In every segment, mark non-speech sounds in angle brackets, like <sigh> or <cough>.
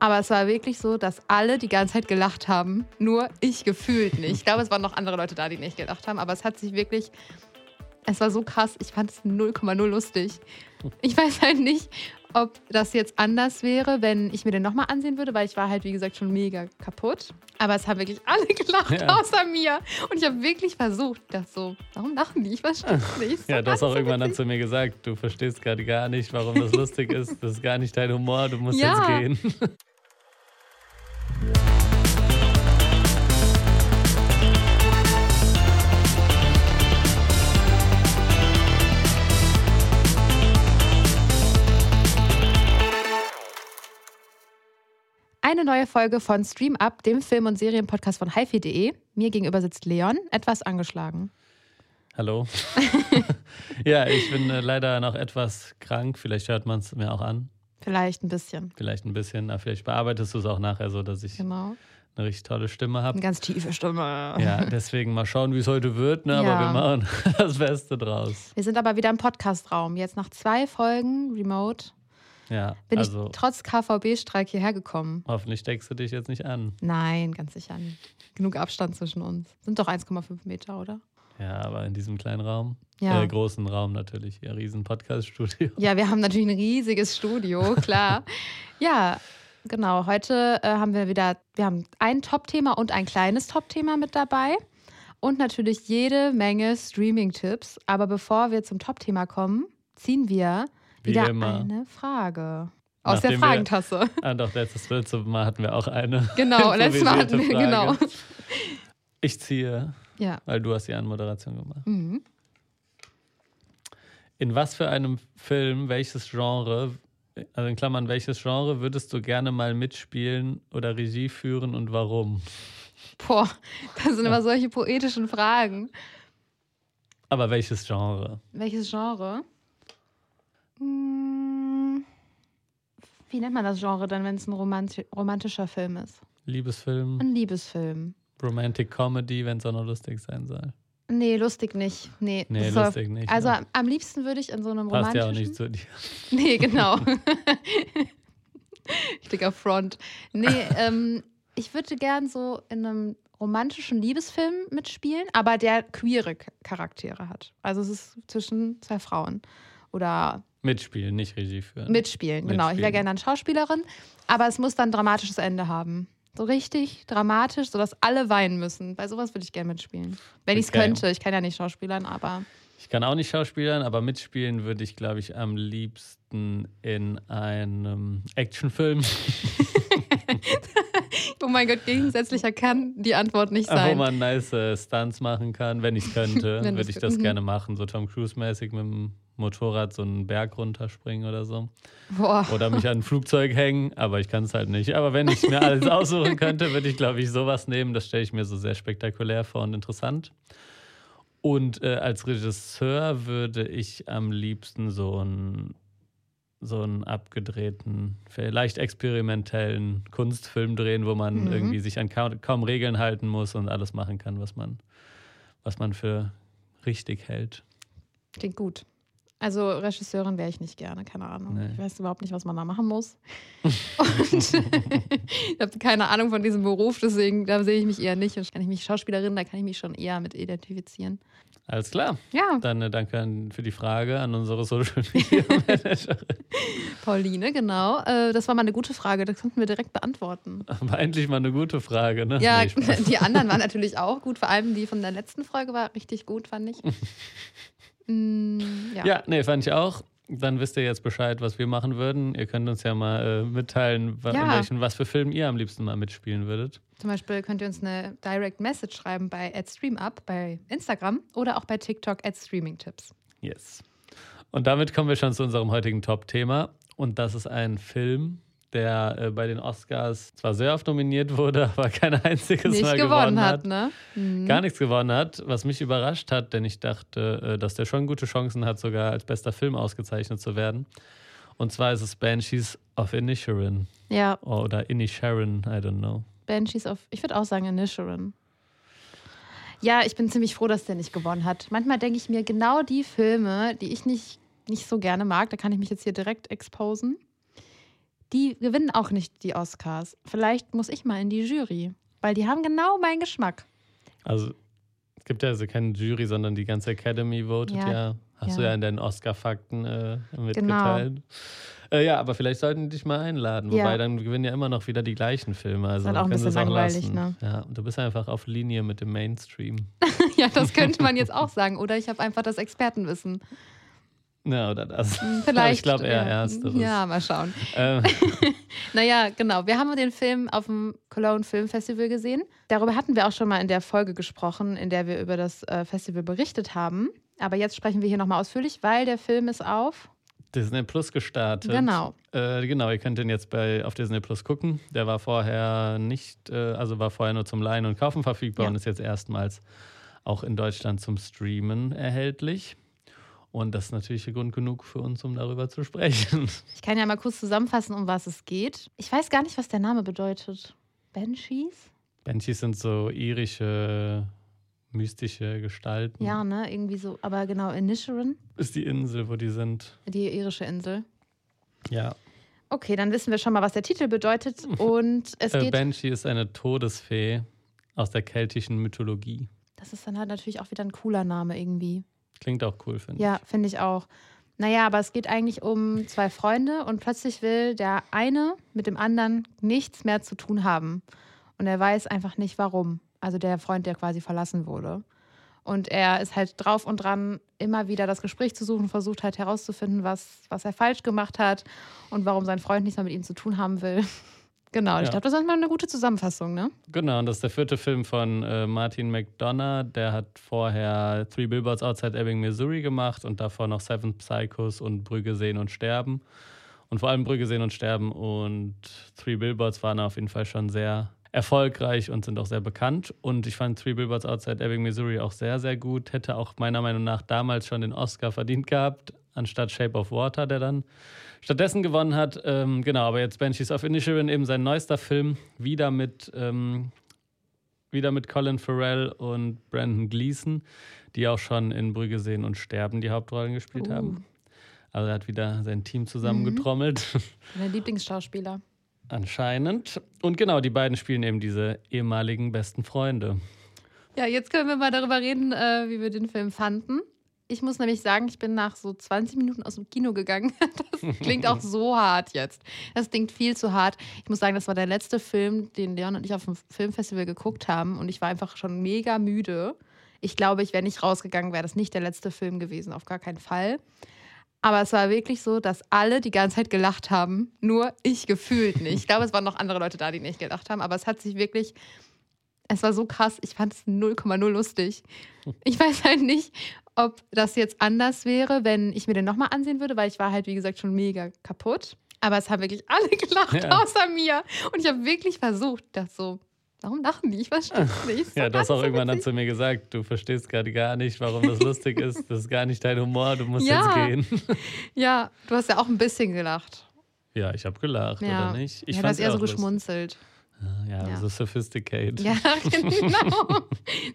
Aber es war wirklich so, dass alle die ganze Zeit gelacht haben. Nur ich gefühlt nicht. Ich glaube, es waren noch andere Leute da, die nicht gelacht haben. Aber es hat sich wirklich. Es war so krass. Ich fand es 0,0 lustig. Ich weiß halt nicht, ob das jetzt anders wäre, wenn ich mir den nochmal ansehen würde, weil ich war halt, wie gesagt, schon mega kaputt. Aber es haben wirklich alle <laughs> gelacht, Ja. außer mir. Und ich habe wirklich versucht, das so, warum lachen die? Ich verstehe es nicht. So Ja, du hast auch irgendwann dann zu mir gesagt, du verstehst gerade gar nicht, warum das lustig ist. Das ist gar nicht dein Humor, du musst Ja. jetzt gehen. <laughs> Eine neue Folge von Stream Up, dem Film- und Serienpodcast von hifi.de. Mir gegenüber sitzt Leon, etwas angeschlagen. Hallo. <laughs> ja, ich bin äh, leider noch etwas krank. Vielleicht hört man es mir auch an. Vielleicht ein bisschen. Vielleicht ein bisschen. Aber vielleicht bearbeitest du es auch nachher so, dass ich Genau. eine richtig tolle Stimme Eine habe. ganz tiefe Stimme. Ja, deswegen mal schauen, wie es heute wird. Ne? Aber Ja. wir machen <laughs> das Beste draus. Wir sind aber wieder im Podcastraum. Jetzt nach zwei Folgen Remote Ja, bin also ich trotz KVB-Streik hierher gekommen. hoffentlich steckst du dich jetzt nicht an. Nein, ganz sicher nicht. Genug Abstand zwischen uns. Sind doch 1,5 Meter, oder? Ja, aber in diesem kleinen Raum. Ja. Äh, großen Raum natürlich. Ja, riesen Podcast-Studio. <laughs> Ja, wir haben natürlich ein riesiges Studio, <laughs> klar. ja, genau. Heute äh, haben wir wieder, wir haben ein Top-Thema und ein kleines Top-Thema mit dabei. Und natürlich jede Menge Streaming-Tipps. Aber bevor wir zum Top-Thema kommen, ziehen wir Wie wieder immer. eine Frage. Aus der Nachdem wir- Fragentasse. <laughs> Ah, doch, letztes, letztes Mal hatten wir auch eine. <laughs> Genau, letztes Mal hatten wir, improvisierte genau. Frage. Ich ziehe, Ja. weil du hast die Anmoderation gemacht. Mhm. In was für einem Film, welches Genre, also in Klammern, welches Genre würdest du gerne mal mitspielen oder Regie führen und warum? Boah, das sind immer solche poetischen Fragen. Aber welches Genre? Welches Genre? Hm, Wie nennt man das Genre dann, wenn es ein romanti romantischer Film ist? Liebesfilm, Ein Liebesfilm. Romantic Comedy, wenn es auch noch lustig sein soll. Nee, lustig nicht. Nee, Nee, soll- lustig nicht. Also ne? am- liebsten würde ich in so einem Passt romantischen. ja auch nicht zu dir. <laughs> Nee, genau. <laughs> Richtiger Front. Nee, <laughs> ähm, ich würde gern so in einem romantischen Liebesfilm mitspielen, aber der queere Charaktere hat. Also es ist zwischen zwei Frauen. Oder Mitspielen, nicht Regie führen. mitspielen, genau. Ich wäre Mitspielen. gerne dann Schauspielerin, aber es muss dann ein dramatisches Ende haben. So richtig dramatisch, sodass alle weinen müssen. Bei sowas würde ich gerne mitspielen. Wenn ich es könnte. Ich kann ja nicht schauspielern, aber Ich kann auch nicht schauspielern, aber mitspielen würde ich, glaube ich, am liebsten in einem Actionfilm, <laughs> oh mein Gott, gegensätzlicher kann die Antwort nicht wo sein. man nice äh, Stunts machen kann. Wenn <laughs> ich es könnte, würde ich das mhm. gerne machen. So Tom Cruise-mäßig mit dem Motorrad so einen Berg runterspringen oder so. Boah. Oder mich an ein Flugzeug hängen, aber ich kann es halt nicht. Aber wenn ich mir alles aussuchen könnte, würde ich, glaube ich, sowas nehmen. Das stelle ich mir so sehr spektakulär vor und interessant. Und äh, als Regisseur würde ich am liebsten so einen so einen abgedrehten, vielleicht experimentellen Kunstfilm drehen, wo man Mhm. irgendwie sich an kaum, kaum Regeln halten muss und alles machen kann, was man, was man für richtig hält. Klingt gut. Also Regisseurin wäre ich nicht gerne, keine Ahnung. Nee. Ich weiß überhaupt nicht, was man da machen muss. <laughs> Und <laughs> ich habe keine Ahnung von diesem Beruf, deswegen da sehe ich mich eher nicht. Und kann ich mich Schauspielerin, da kann ich mich schon eher mit identifizieren. Alles klar. Ja, Dann äh, danke an, für die Frage an unsere Social Media <laughs> Managerin. Pauline, genau. Äh, das war mal eine gute Frage, das konnten wir direkt beantworten. War endlich mal eine gute Frage, ne? Ja, Nee, die anderen waren natürlich auch gut. Vor allem die von der letzten Folge war richtig gut, fand ich. Mm, ja. ja, nee, fand ich auch. Dann wisst ihr jetzt Bescheid, was wir machen würden. Ihr könnt uns ja mal äh, mitteilen, wa- in Ja. welchen, was für Filmen ihr am liebsten mal mitspielen würdet. Zum Beispiel könnt ihr uns eine Direct Message schreiben bei @streamup bei Instagram oder auch bei TikTok @streamingtips. Yes. Und damit kommen wir schon zu unserem heutigen Top-Thema. Und das ist ein Film, der äh, bei den Oscars zwar sehr oft nominiert wurde, <laughs> aber kein einziges Nicht Mal gewonnen hat, ne? Mhm. Gar nichts gewonnen hat, was mich überrascht hat, denn ich dachte, äh, dass der schon gute Chancen hat, sogar als bester Film ausgezeichnet zu werden. Und zwar ist es Banshees of Inisherin Ja, oder Inisherin, I don't know. Banshees of, ich würde auch sagen Inisherin. Ja, ich bin ziemlich froh, dass der nicht gewonnen hat. Manchmal denke ich mir, genau die Filme, die ich nicht, nicht so gerne mag, da kann ich mich jetzt hier direkt exposen, Die gewinnen auch nicht die Oscars. Vielleicht muss ich mal in die Jury, weil die haben genau meinen Geschmack. Also es gibt ja also keine Jury, sondern die ganze Academy votet ja. ja. Hast ja. du ja in deinen Oscar-Fakten äh, mitgeteilt. Genau. Äh, ja, aber vielleicht sollten die dich mal einladen. Ja. Wobei dann gewinnen ja immer noch wieder die gleichen Filme. Also das ist halt auch ein bisschen langweilig, ne? Ja, du bist einfach auf Linie mit dem Mainstream. <laughs> ja, das könnte man <laughs> jetzt auch sagen. Oder ich habe einfach das Expertenwissen. Ja, oder das. Hm, <laughs> vielleicht. ich glaube eher ja. ersteres. Ja, mal schauen. Ähm. <laughs> naja, genau. Wir haben den Film auf dem Cologne Film Festival gesehen. Darüber hatten wir auch schon mal in der Folge gesprochen, in der wir über das äh, Festival berichtet haben. Aber jetzt sprechen wir hier nochmal ausführlich, weil der Film ist auf Disney Plus gestartet. Genau. Äh, genau, ihr könnt den jetzt bei, auf Disney Plus gucken. Der war vorher nicht, äh, also war vorher nur zum Leihen und Kaufen verfügbar ja. und ist jetzt erstmals auch in Deutschland zum Streamen erhältlich. Und das ist natürlich Grund genug für uns, um darüber zu sprechen. <laughs> Ich kann ja mal kurz zusammenfassen, um was es geht. Ich weiß gar nicht, was der Name bedeutet. Banshees? Banshees sind so irische mystische Gestalten. Ja, ne, irgendwie so. Aber genau, Inisherin. Ist die Insel, wo die sind. Die irische Insel. Ja. Okay, dann wissen wir schon mal, was der Titel bedeutet. <laughs> Und es äh, geht. Banshee ist eine Todesfee aus der keltischen Mythologie. Das ist dann halt natürlich auch wieder ein cooler Name irgendwie. Klingt auch cool, finde ich. Ja, finde ich auch. Naja, aber es geht eigentlich um zwei Freunde und plötzlich will der eine mit dem anderen nichts mehr zu tun haben. Und er weiß einfach nicht warum. Also der Freund, der quasi verlassen wurde. Und er ist halt drauf und dran, immer wieder das Gespräch zu suchen, versucht halt herauszufinden, was, was er falsch gemacht hat und warum sein Freund nichts mehr mit ihm zu tun haben will. Genau, ja. ich glaube, das ist mal eine gute Zusammenfassung, ne? Genau, und das ist der vierte Film von äh, Martin McDonough. Der hat vorher Three Billboards Outside Ebbing, Missouri gemacht und davor noch Seven Psychos und Brügge sehen und sterben. Und vor allem Brügge sehen und sterben und Three Billboards waren auf jeden Fall schon sehr erfolgreich und sind auch sehr bekannt. Und ich fand Three Billboards Outside Ebbing, Missouri auch sehr, sehr gut. Hätte auch meiner Meinung nach damals schon den Oscar verdient gehabt, anstatt Shape of Water, der dann stattdessen gewonnen hat. Ähm, genau, aber jetzt Banshees of Inisherin, eben sein neuester Film, wieder mit, ähm, wieder mit Colin Farrell und Brandon Gleason, die auch schon in Brügge sehen und sterben die Hauptrollen gespielt uh. haben. Also er hat wieder sein Team zusammengetrommelt. Mhm. Mein Lieblingsschauspieler. <laughs> Anscheinend. Und genau, die beiden spielen eben diese ehemaligen besten Freunde. Ja, jetzt können wir mal darüber reden, äh, wie wir den Film fanden. Ich muss nämlich sagen, ich bin nach so 20 Minuten aus dem Kino gegangen. <laughs> Das klingt auch so hart jetzt. Das klingt viel zu hart. Ich muss sagen, das war der letzte Film, den Leon und ich auf dem Filmfestival geguckt haben. Und ich war einfach schon mega müde. Ich glaube, ich wäre nicht rausgegangen, wäre das nicht der letzte Film gewesen, auf gar keinen Fall. Aber es war wirklich so, dass alle die ganze Zeit gelacht haben. Nur ich gefühlt nicht. Ich glaube, es waren noch andere Leute da, die nicht gelacht haben. Aber es hat sich wirklich, es war so krass. Ich fand es 0,0 lustig. Ich weiß halt nicht, ob das jetzt anders wäre, wenn ich mir den nochmal ansehen würde, weil ich war halt, wie gesagt, schon mega kaputt. Aber es haben wirklich alle gelacht, ja. außer mir. Und ich habe wirklich versucht, das so Warum lachen die? Ich verstehe es nicht. ja, du hast auch irgendwann dann zu mir gesagt, du verstehst gerade gar nicht, warum das lustig <laughs> ist. Das ist gar nicht dein Humor, du musst ja. jetzt gehen. <laughs> ja, du hast ja auch ein bisschen gelacht. Ja, ich habe gelacht, ja. oder nicht? Ich ja, du hast eher so geschmunzelt. Ja, ja, so sophisticated. Ja, <laughs> genau.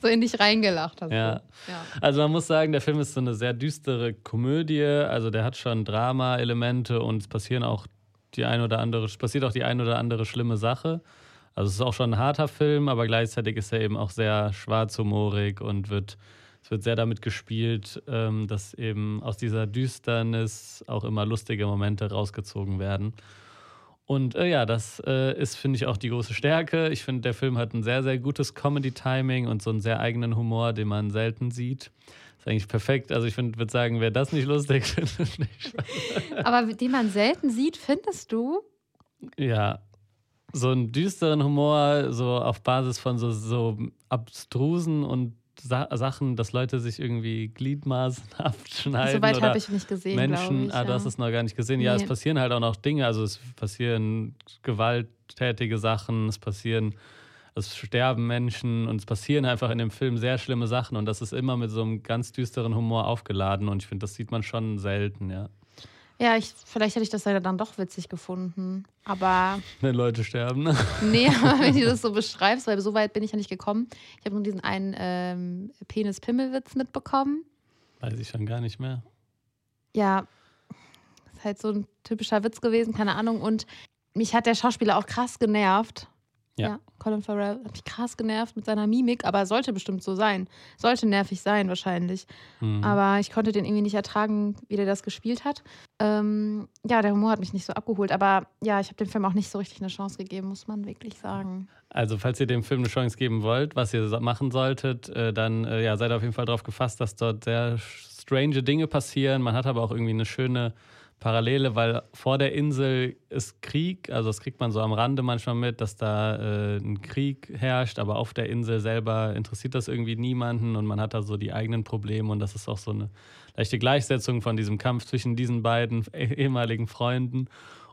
so in dich reingelacht hast ja. du. Ja. Also man muss sagen, der Film ist so eine sehr düstere Komödie. Also der hat schon Drama-Elemente und es passieren auch die ein oder andere, passiert auch die ein oder andere schlimme Sache. Also es ist auch schon ein harter Film, aber gleichzeitig ist er eben auch sehr schwarzhumorig und wird, es wird sehr damit gespielt, ähm, dass eben aus dieser Düsternis auch immer lustige Momente rausgezogen werden. Und äh, ja, das äh, ist, finde ich, auch die große Stärke. Ich finde, der Film hat ein sehr, sehr gutes Comedy-Timing und so einen sehr eigenen Humor, den man selten sieht. Ist eigentlich perfekt. Also ich würde sagen, wer das nicht lustig <laughs> findet, nicht. Aber den man selten sieht, findest du? Ja, so einen düsteren Humor, so auf Basis von so, so abstrusen und Sa Sachen, dass Leute sich irgendwie Gliedmaßen <laughs> abschneiden. Soweit habe ich nicht gesehen. Menschen, ich, ah, du hast es noch gar nicht gesehen. Nee. Ja, es passieren halt auch noch Dinge. Also es passieren gewalttätige Sachen, es passieren, es sterben Menschen und es passieren einfach in dem Film sehr schlimme Sachen und das ist immer mit so einem ganz düsteren Humor aufgeladen und ich finde, das sieht man schon selten, ja. Ja, ich, vielleicht hätte ich das ja dann doch witzig gefunden. Aber. Wenn Leute sterben, ne? Nee, aber <laughs> wenn du das so beschreibst, weil so weit bin ich ja nicht gekommen. Ich habe nur diesen einen ähm, Penis-Pimmel-Witz mitbekommen. Weiß ich schon gar nicht mehr. Ja, ist halt so ein typischer Witz gewesen, keine Ahnung. Und mich hat der Schauspieler auch krass genervt. Ja. Colin Farrell hat mich krass genervt mit seiner Mimik, aber sollte bestimmt so sein. Sollte nervig sein, wahrscheinlich. Mhm. Aber ich konnte den irgendwie nicht ertragen, wie der das gespielt hat. Ähm, ja, der Humor hat mich nicht so abgeholt. Aber ja, ich habe dem Film auch nicht so richtig eine Chance gegeben, muss man wirklich sagen. Also, falls ihr dem Film eine Chance geben wollt, was ihr machen solltet, äh, dann äh, ja, seid auf jeden Fall darauf gefasst, dass dort sehr strange Dinge passieren. Man hat aber auch irgendwie eine schöne Parallele, weil vor der Insel ist Krieg, also das kriegt man so am Rande manchmal mit, dass da äh, ein Krieg herrscht, aber auf der Insel selber interessiert das irgendwie niemanden und man hat da so die eigenen Probleme und das ist auch so eine leichte Gleichsetzung von diesem Kampf zwischen diesen beiden <laughs> ehemaligen Freunden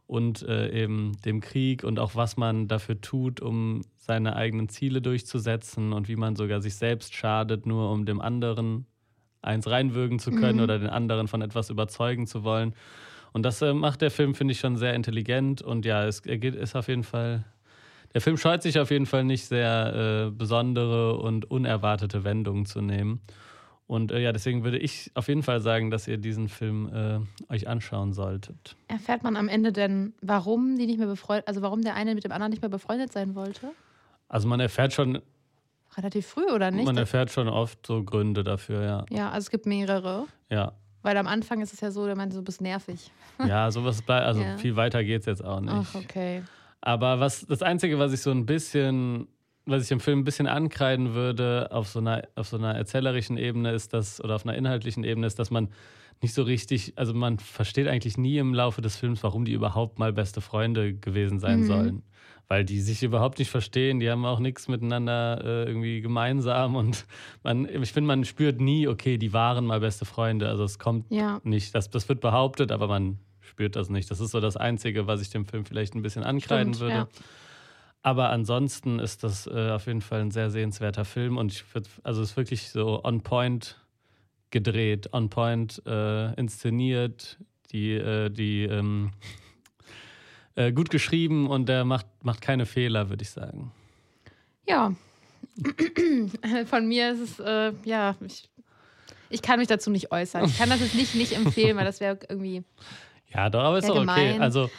und äh, eben dem Krieg und auch was man dafür tut, um seine eigenen Ziele durchzusetzen und wie man sogar sich selbst schadet, nur um dem anderen eins reinwürgen zu können Mhm. oder den anderen von etwas überzeugen zu wollen. Und das äh, macht der Film, finde ich, schon sehr intelligent und ja, es er geht, ist auf jeden Fall. Der Film scheut sich auf jeden Fall nicht, sehr äh, besondere und unerwartete Wendungen zu nehmen. Und äh, ja, deswegen würde ich auf jeden Fall sagen, dass ihr diesen Film äh, euch anschauen solltet. Erfährt man am Ende denn, warum die nicht mehr befreundet, also warum der eine mit dem anderen nicht mehr befreundet sein wollte? Also man erfährt schon, Relativ früh oder nicht? man erfährt schon oft so Gründe dafür, ja. ja, also es gibt mehrere. Ja, Weil am Anfang ist es ja so, der meinte, du bist nervig. ja sowas bleibt, also <laughs> Ja. viel weiter geht es jetzt auch nicht. Ach, okay. Aber was das Einzige, was ich so ein bisschen, was ich dem Film ein bisschen ankreiden würde, auf so einer, auf so einer erzählerischen Ebene ist das, oder auf einer inhaltlichen Ebene ist, dass man nicht so richtig, also man versteht eigentlich nie im Laufe des Films, warum die überhaupt mal beste Freunde gewesen sein Mhm. sollen. Weil die sich überhaupt nicht verstehen, die haben auch nichts miteinander äh, irgendwie gemeinsam und man, ich finde, man spürt nie, okay, die waren mal beste Freunde. Also es kommt Ja. nicht. Das, das wird behauptet, aber man spürt das nicht. Das ist so das Einzige, was ich dem Film vielleicht ein bisschen ankreiden Stimmt, würde. ja. Aber ansonsten ist das äh, auf jeden Fall ein sehr sehenswerter Film und ich würd, also es ist wirklich so on point gedreht, on point äh, inszeniert, die, äh, die ähm, äh, gut geschrieben und der macht, macht keine Fehler, würde ich sagen. Ja. <clears throat> Von mir ist es, äh, ja, ich, ich kann mich dazu nicht äußern. Ich kann das jetzt nicht, nicht empfehlen, weil das wäre irgendwie. Ja, doch, aber ist doch okay. Also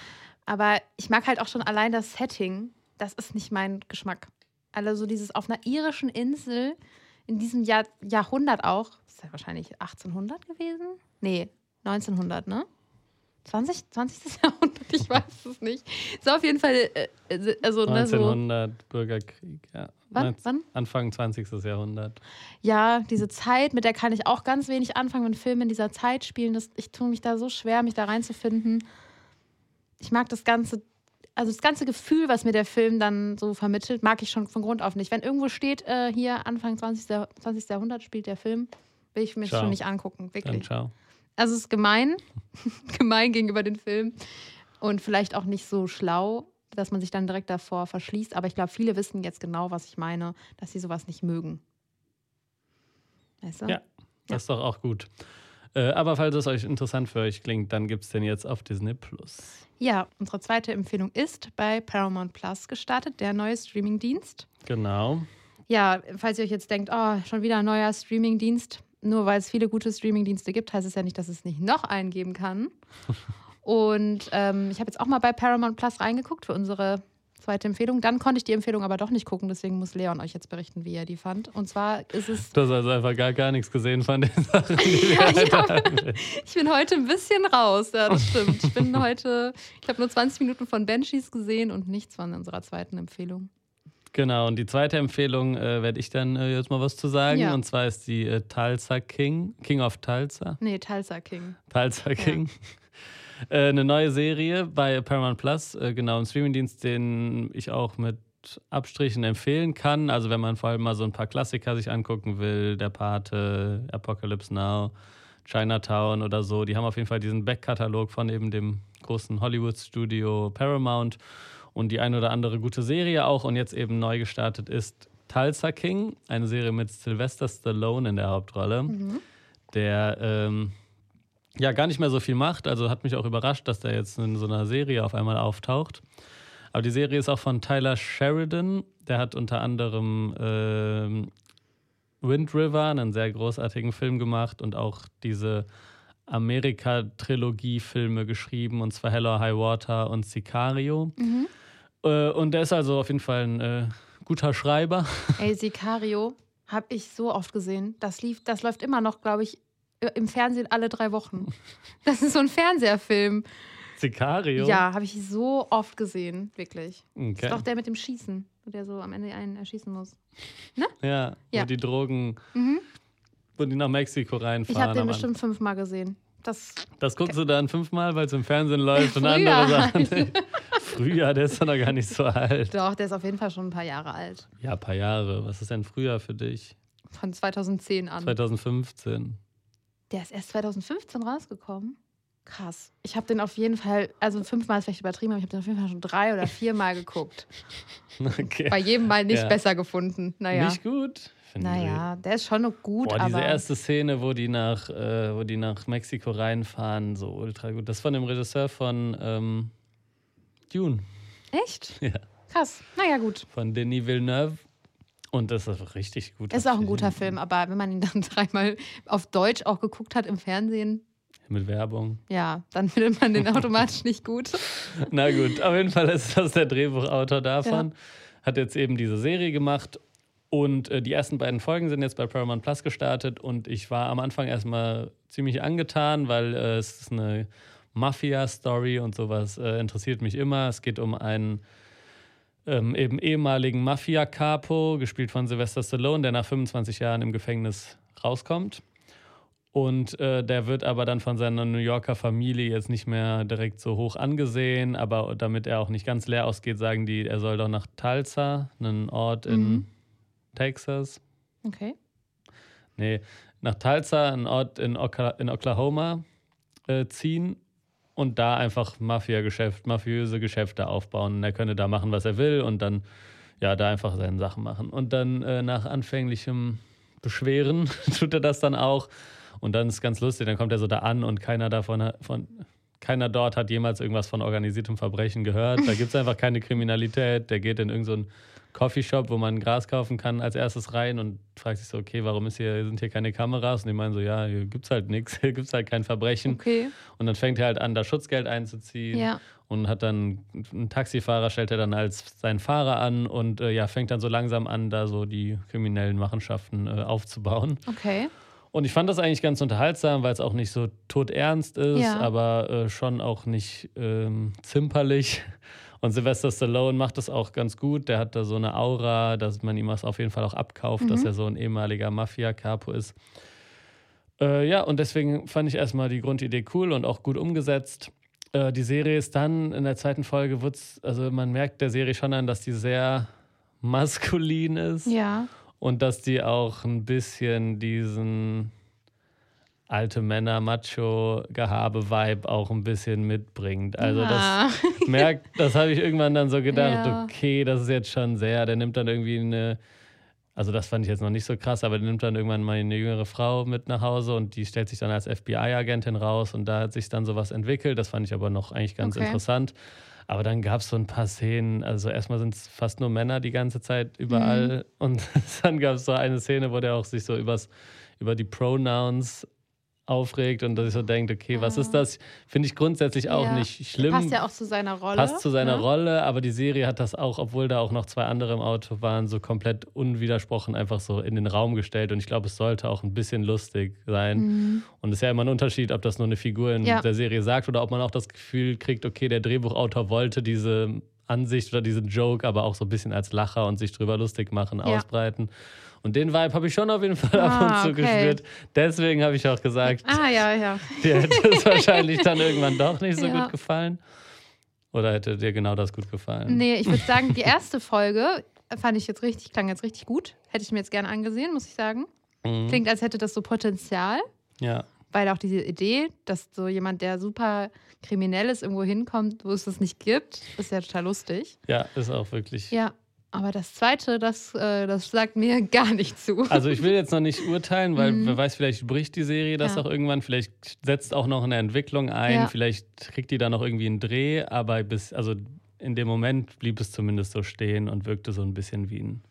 Aber ich mag halt auch schon allein das Setting. Das ist nicht mein Geschmack. Also so dieses auf einer irischen Insel in diesem Jahr, Jahrhundert auch. Ist ja wahrscheinlich 1800 gewesen? Nee, 1900, ne? 20, 20. <laughs> Jahrhundert, ich weiß es nicht. Ist auf jeden Fall, äh, also, ne, so. 1900 Bürgerkrieg, ja. Wann? Wann? Anfang 20. Jahrhundert. Ja, diese Zeit, mit der kann ich auch ganz wenig anfangen, wenn Filme in dieser Zeit spielen. Das, ich tue mich da so schwer, mich da reinzufinden. Ich mag das ganze, also das ganze Gefühl, was mir der Film dann so vermittelt, mag ich schon von Grund auf nicht. Wenn irgendwo steht, äh, hier Anfang 20. Jahr- 20. Jahrhundert spielt der Film, will ich mir das schon nicht angucken, Dann wirklich. ciao. Also es ist gemein, <laughs> gemein gegenüber den Film und vielleicht auch nicht so schlau, dass man sich dann direkt davor verschließt. Aber ich glaube, viele wissen jetzt genau, was ich meine, dass sie sowas nicht mögen. Weißt du? Ja. Das ist doch auch gut. Äh, aber falls es euch interessant für euch klingt, dann gibt es den jetzt auf Disney Plus. Ja, unsere zweite Empfehlung ist bei Paramount Plus gestartet, der neue Streamingdienst. Genau. Ja, falls ihr euch jetzt denkt, oh, schon wieder ein neuer Streamingdienst, nur weil es viele gute Streamingdienste gibt, heißt es ja nicht, dass es nicht noch einen geben kann. <laughs> Und ähm, ich habe jetzt auch mal bei Paramount Plus reingeguckt für unsere zweite Empfehlung. Dann konnte ich die Empfehlung aber doch nicht gucken, deswegen muss Leon euch jetzt berichten, wie er die fand. Und zwar ist es, Du hast also einfach gar, gar nichts gesehen von den Sachen, die <laughs> Ja, ja. hatten. ich bin heute ein bisschen raus, ja, das stimmt. Ich bin <laughs> heute, ich habe nur 20 Minuten von Banshees gesehen und nichts von unserer zweiten Empfehlung. Genau, und die zweite Empfehlung äh, werde ich dann äh, jetzt mal was zu sagen. Ja. Und zwar ist die äh, Tulsa King, King of Tulsa. Nee, Tulsa King. Tulsa King. <laughs> Äh, eine neue Serie bei Paramount Plus, äh, genau, ein Streamingdienst, den ich auch mit Abstrichen empfehlen kann. Also wenn man vor allem mal so ein paar Klassiker sich angucken will, Der Pate, Apocalypse Now, Chinatown oder so, die haben auf jeden Fall diesen Backkatalog von eben dem großen Hollywood-Studio Paramount und die ein oder andere gute Serie auch und jetzt eben neu gestartet ist Tulsa King, eine Serie mit Sylvester Stallone in der Hauptrolle, der ähm, ja gar nicht mehr so viel macht. Also hat mich auch überrascht, dass der jetzt in so einer Serie auf einmal auftaucht. Aber die Serie ist auch von Tyler Sheridan. Der hat unter anderem ähm, Wind River, einen sehr großartigen Film gemacht und auch diese Amerika-Trilogie-Filme geschrieben, und zwar Hello High Water und Sicario. Äh, und der ist also auf jeden Fall ein äh, guter Schreiber. <laughs> Ey, Sicario habe ich so oft gesehen. Das, lief, das läuft immer noch, glaube ich, im Fernsehen alle drei Wochen. <laughs> Das ist so ein Fernseherfilm. Sicario? Ja, habe ich so oft gesehen, wirklich. Das Okay. ist doch der mit dem Schießen, wo der so am Ende einen erschießen muss. Ja, Ja. wo die Drogen, Mhm. wo die nach Mexiko reinfahren. Ich habe den bestimmt fünfmal gesehen. Das. Das guckst du dann fünfmal, weil es im Fernsehen läuft und <laughs> andere Sachen. Früher, der ist doch noch gar nicht so alt. doch, der ist auf jeden Fall schon ein paar Jahre alt. Ja, ein paar Jahre. Was ist denn früher für dich? Von 2010 an. 2015. Der ist erst 2015 rausgekommen. Krass. Ich habe den auf jeden Fall, also fünfmal ist vielleicht übertrieben, aber ich habe den auf jeden Fall schon drei oder viermal geguckt. <laughs> Okay. Bei jedem Mal nicht Ja. besser gefunden. Naja. Nicht gut? Naja, der ist schon noch gut, Boah, aber. diese erste Szene, wo die nach, äh, wo die nach Mexiko reinfahren, so ultra gut. Das ist von dem Regisseur von ähm, Dune, Echt? Ja. Krass. Naja, gut. von Denis Villeneuve. Und das ist richtig gut. Ist auch ein guter Film, aber wenn man ihn dann <laughs> dreimal auf Deutsch auch geguckt hat im Fernsehen, Mit Werbung. ja, dann findet man den <laughs> automatisch nicht gut. Na gut, auf jeden Fall ist das der Drehbuchautor davon. Hat jetzt eben diese Serie gemacht. Und äh, die ersten beiden Folgen sind jetzt bei Paramount Plus gestartet. Und ich war am Anfang erstmal ziemlich angetan, weil äh, es ist eine Mafia-Story und sowas äh, interessiert mich immer. Es geht um einen ähm, eben ehemaligen Mafia-Capo, gespielt von Sylvester Stallone, der nach 25 Jahren im Gefängnis rauskommt. Und äh, der wird aber dann von seiner New Yorker Familie jetzt nicht mehr direkt so hoch angesehen. Aber damit er auch nicht ganz leer ausgeht, sagen die, er soll doch nach Tulsa, einen Ort in Mhm. Texas. Okay. Nee, nach Tulsa, einen Ort in, Oka in Oklahoma, äh, ziehen und da einfach Mafia-Geschäft, mafiöse Geschäfte aufbauen. Und er könne da machen, was er will und dann ja da einfach seine Sachen machen. Und dann äh, nach anfänglichem Beschweren <laughs> tut er das dann auch. Und dann ist ganz lustig, dann kommt er so da an und keiner davon von, keiner dort hat jemals irgendwas von organisiertem Verbrechen gehört. Da gibt es einfach keine Kriminalität. Der geht in irgendeinen Coffeeshop, wo man Gras kaufen kann, als erstes rein und fragt sich so, okay, warum ist hier, sind hier keine Kameras? Und die meinen so, ja, hier gibt's halt nichts, <laughs> hier gibt's halt kein Verbrechen. Okay. Und dann fängt er halt an, da Schutzgeld einzuziehen Ja. und hat dann einen Taxifahrer, stellt er dann als seinen Fahrer an und äh, ja, fängt dann so langsam an, da so die kriminellen Machenschaften äh, aufzubauen. Okay. Und ich fand das eigentlich ganz unterhaltsam, weil es auch nicht so todernst ist, Ja. aber äh, schon auch nicht ähm, zimperlich. Und Sylvester Stallone macht das auch ganz gut. Der hat da so eine Aura, dass man ihm das auf jeden Fall auch abkauft, dass er so ein ehemaliger Mafia-Capo ist. Äh, ja, und deswegen fand ich erstmal die Grundidee cool und auch gut umgesetzt. Äh, die Serie ist dann in der zweiten Folge, wird's, also man merkt der Serie schon an, dass die sehr maskulin ist. Ja. Und dass die auch ein bisschen diesen alte Männer, Macho-Gehabe-Vibe auch ein bisschen mitbringt. Also Ah. das <laughs> merkt, das habe ich irgendwann dann so gedacht, Ja. okay, das ist jetzt schon sehr, der nimmt dann irgendwie eine, also das fand ich jetzt noch nicht so krass, aber der nimmt dann irgendwann mal eine jüngere Frau mit nach Hause und die stellt sich dann als FBI-Agentin raus und da hat sich dann sowas entwickelt. Das fand ich aber noch eigentlich ganz Okay. interessant. Aber dann gab es so ein paar Szenen, also erstmal sind es fast nur Männer die ganze Zeit überall. Mhm. Und <laughs> dann gab es so eine Szene, wo der auch sich so übers, über die Pronouns aufregt und dass ich so denke, okay, was ist das? Finde ich grundsätzlich auch Ah. Ja. nicht schlimm. Passt ja auch zu seiner Rolle. Passt zu seiner ne? Rolle, aber die Serie hat das auch, obwohl da auch noch zwei andere im Auto waren, so komplett unwidersprochen einfach so in den Raum gestellt. Und ich glaube, es sollte auch ein bisschen lustig sein. Und es ist ja immer ein Unterschied, ob das nur eine Figur in Mhm. Ja. der Serie sagt oder ob man auch das Gefühl kriegt, okay, der Drehbuchautor wollte diese Ansicht oder diesen Joke aber auch so ein bisschen als Lacher und sich drüber lustig machen, Ja. ausbreiten. Und den Vibe habe ich schon auf jeden Fall ab Ah, und zu okay. gespürt. Deswegen habe ich auch gesagt, Ah, ja, ja. <laughs> dir hätte es wahrscheinlich dann irgendwann doch nicht so Ja. gut gefallen. Oder hätte dir genau das gut gefallen? Nee, ich würde sagen, die <laughs> erste Folge fand ich jetzt richtig, klang jetzt richtig gut. Hätte ich mir jetzt gerne angesehen, muss ich sagen. Mhm. Klingt, als hätte das so Potenzial, Ja. weil auch diese Idee, dass so jemand, der super kriminell ist, irgendwo hinkommt, wo es das nicht gibt, ist ja total lustig. ja, ist auch wirklich. Ja, aber das zweite, das, äh, das sagt mir <laughs> gar nicht zu. Also ich will jetzt noch nicht urteilen, weil wer weiß, vielleicht bricht die Serie das Mhm. Ja. auch irgendwann, vielleicht setzt auch noch eine Entwicklung ein, Ja. vielleicht kriegt die da noch irgendwie einen Dreh, aber bis, also in dem Moment blieb es zumindest so stehen und wirkte so ein bisschen wie ein